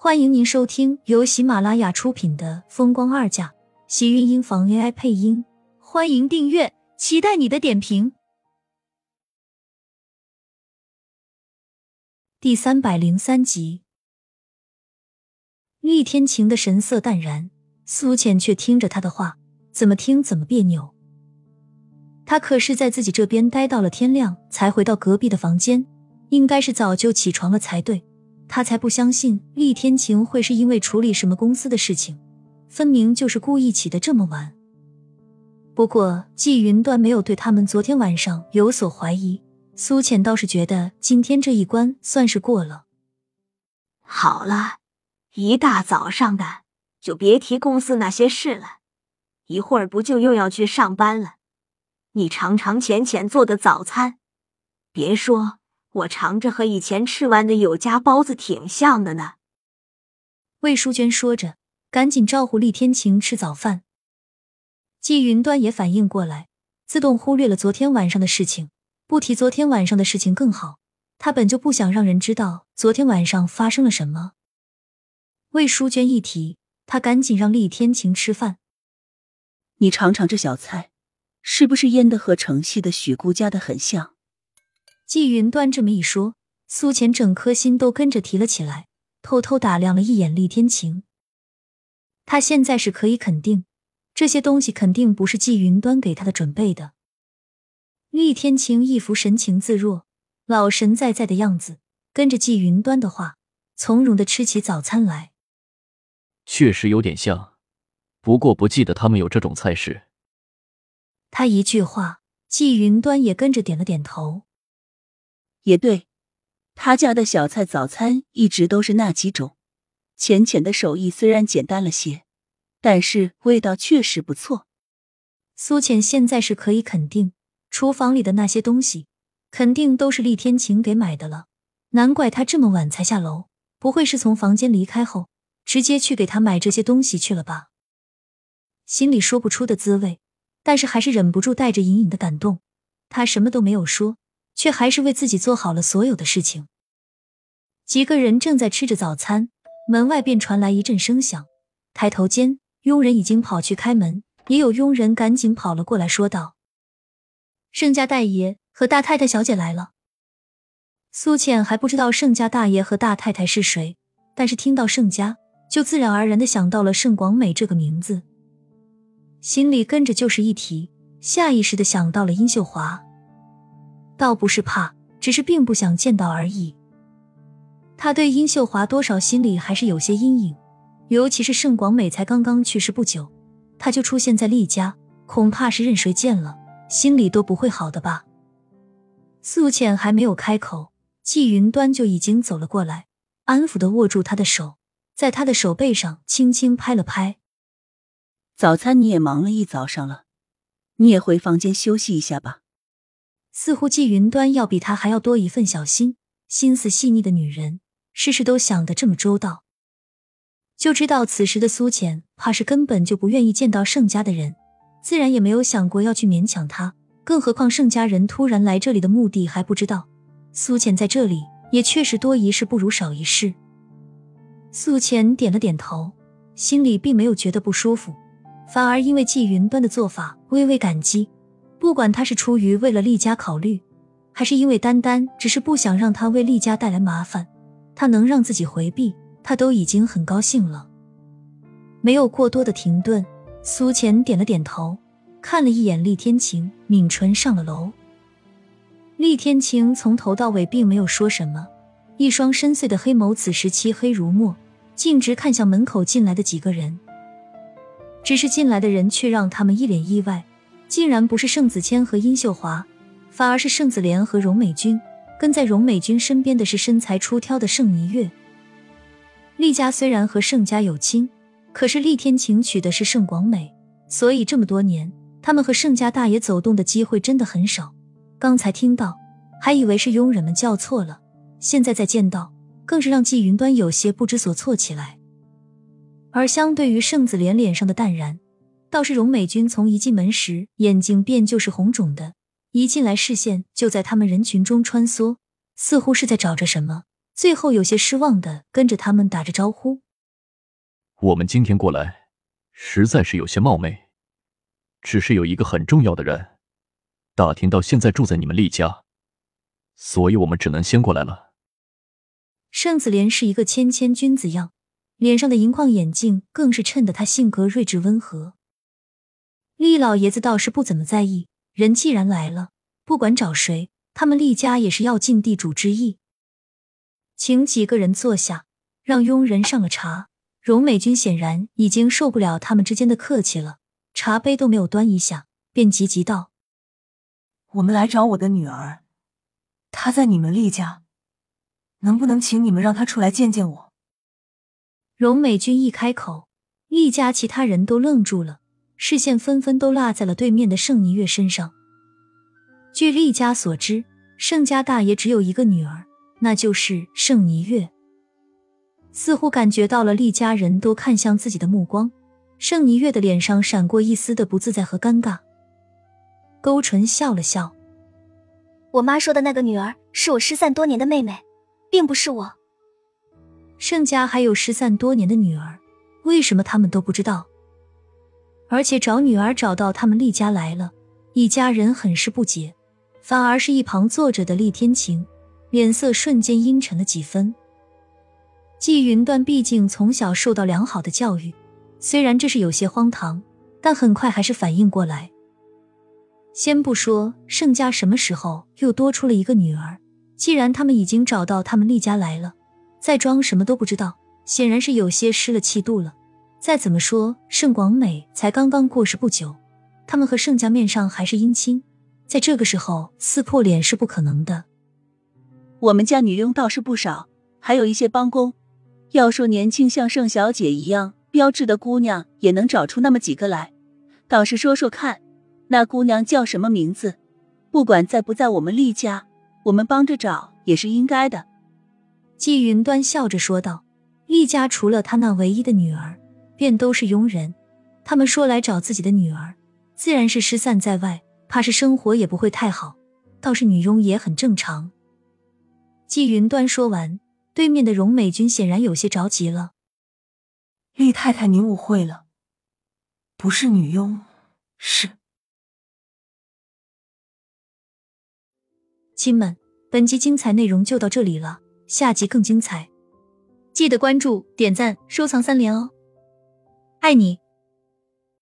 欢迎您收听由喜马拉雅出品的《风光二嫁》，喜运音房 AI 配音。欢迎订阅，期待你的点评。第三百零三集，厉天晴的神色淡然，苏浅却听着他的话，怎么听怎么别扭。他可是在自己这边待到了天亮，才回到隔壁的房间，应该是早就起床了才对。他才不相信厉天晴会是因为处理什么公司的事情，分明就是故意起的这么晚。不过季云端没有对他们昨天晚上有所怀疑，苏浅倒是觉得今天这一关算是过了。好了，一大早上的就别提公司那些事了，一会儿不就又要去上班了？你尝尝浅浅做的早餐，别说。我尝着和以前吃完的有家包子挺像的呢。魏淑娟说着，赶紧招呼厉天晴吃早饭。季云端也反应过来，自动忽略了昨天晚上的事情，不提昨天晚上的事情更好。他本就不想让人知道昨天晚上发生了什么。魏淑娟一提，他赶紧让厉天晴吃饭。你尝尝这小菜，是不是腌的和城西的许姑家的很像？季云端这么一说，苏浅整颗心都跟着提了起来，偷偷打量了一眼厉天晴。他现在是可以肯定，这些东西肯定不是季云端给他的准备的。厉天晴一副神情自若、老神在在的样子，跟着季云端的话，从容的吃起早餐来。确实有点像，不过不记得他们有这种菜式。他一句话，季云端也跟着点了点头。也对，他家的小菜早餐一直都是那几种。浅浅的手艺虽然简单了些，但是味道确实不错。苏浅现在是可以肯定，厨房里的那些东西肯定都是厉天晴给买的了。难怪他这么晚才下楼，不会是从房间离开后直接去给他买这些东西去了吧？心里说不出的滋味，但是还是忍不住带着隐隐的感动。他什么都没有说。却还是为自己做好了所有的事情。几个人正在吃着早餐，门外便传来一阵声响。抬头间，佣人已经跑去开门，也有佣人赶紧跑了过来，说道：“盛家大爷和大太太小姐来了。”苏倩还不知道盛家大爷和大太太是谁，但是听到盛家，就自然而然的想到了盛广美这个名字，心里跟着就是一提，下意识的想到了殷秀华。倒不是怕，只是并不想见到而已。他对殷秀华多少心里还是有些阴影，尤其是盛广美才刚刚去世不久，他就出现在厉家，恐怕是任谁见了心里都不会好的吧。素浅还没有开口，季云端就已经走了过来，安抚的握住他的手，在他的手背上轻轻拍了拍。早餐你也忙了一早上了，你也回房间休息一下吧。似乎季云端要比他还要多一份小心，心思细腻的女人，事事都想得这么周到。就知道此时的苏浅，怕是根本就不愿意见到盛家的人，自然也没有想过要去勉强他。更何况盛家人突然来这里的目的还不知道，苏浅在这里也确实多一事不如少一事。苏浅点了点头，心里并没有觉得不舒服，反而因为季云端的做法微微感激。不管他是出于为了厉家考虑，还是因为单单只是不想让他为厉家带来麻烦，他能让自己回避，他都已经很高兴了。没有过多的停顿，苏浅点了点头，看了一眼厉天晴，抿唇上了楼。厉天晴从头到尾并没有说什么，一双深邃的黑眸此时漆黑如墨，径直看向门口进来的几个人。只是进来的人却让他们一脸意外。竟然不是盛子谦和殷秀华，反而是盛子莲和荣美君。跟在荣美君身边的是身材出挑的盛霓月。厉家虽然和盛家有亲，可是厉天晴娶的是盛广美，所以这么多年，他们和盛家大爷走动的机会真的很少。刚才听到，还以为是佣人们叫错了，现在再见到，更是让季云端有些不知所措起来。而相对于盛子莲脸上的淡然。倒是荣美君从一进门时眼睛便就是红肿的，一进来视线就在他们人群中穿梭，似乎是在找着什么，最后有些失望的跟着他们打着招呼。我们今天过来，实在是有些冒昧，只是有一个很重要的人，打听到现在住在你们厉家，所以我们只能先过来了。盛子莲是一个谦谦君子样，脸上的银框眼镜更是衬得他性格睿智温和。厉老爷子倒是不怎么在意，人既然来了，不管找谁，他们厉家也是要尽地主之谊。请几个人坐下，让佣人上了茶。荣美君显然已经受不了他们之间的客气了，茶杯都没有端一下，便急急道：“我们来找我的女儿，她在你们厉家，能不能请你们让她出来见见我？”荣美君一开口，厉家其他人都愣住了，视线纷纷都落在了对面的盛尼月身上。据厉家所知，盛家大爷只有一个女儿，那就是盛尼月。似乎感觉到了厉家人都看向自己的目光，盛尼月的脸上闪过一丝的不自在和尴尬，勾唇笑了笑：“我妈说的那个女儿是我失散多年的妹妹，并不是我。盛家还有失散多年的女儿，为什么他们都不知道？而且找女儿找到他们厉家来了，一家人很是不解，反而是一旁坐着的厉天晴，脸色瞬间阴沉了几分。”季云端毕竟从小受到良好的教育，虽然这是有些荒唐，但很快还是反应过来。先不说盛家什么时候又多出了一个女儿，既然他们已经找到他们厉家来了，再装什么都不知道，显然是有些失了气度了。再怎么说，盛广美才刚刚过世不久，他们和盛家面上还是姻亲，在这个时候撕破脸是不可能的。我们家女佣倒是不少，还有一些帮工。要说年轻像盛小姐一样标致的姑娘，也能找出那么几个来。倒是说说看，那姑娘叫什么名字？不管在不在我们厉家，我们帮着找也是应该的。季云端笑着说道：“厉家除了他那唯一的女儿，便都是佣人。他们说来找自己的女儿，自然是失散在外，怕是生活也不会太好。倒是女佣也很正常。”季云端说完。对面的荣美君显然有些着急了。厉太太，您误会了，不是女佣，是。亲们，本集精彩内容就到这里了，下集更精彩，记得关注、点赞、收藏三连哦，爱你。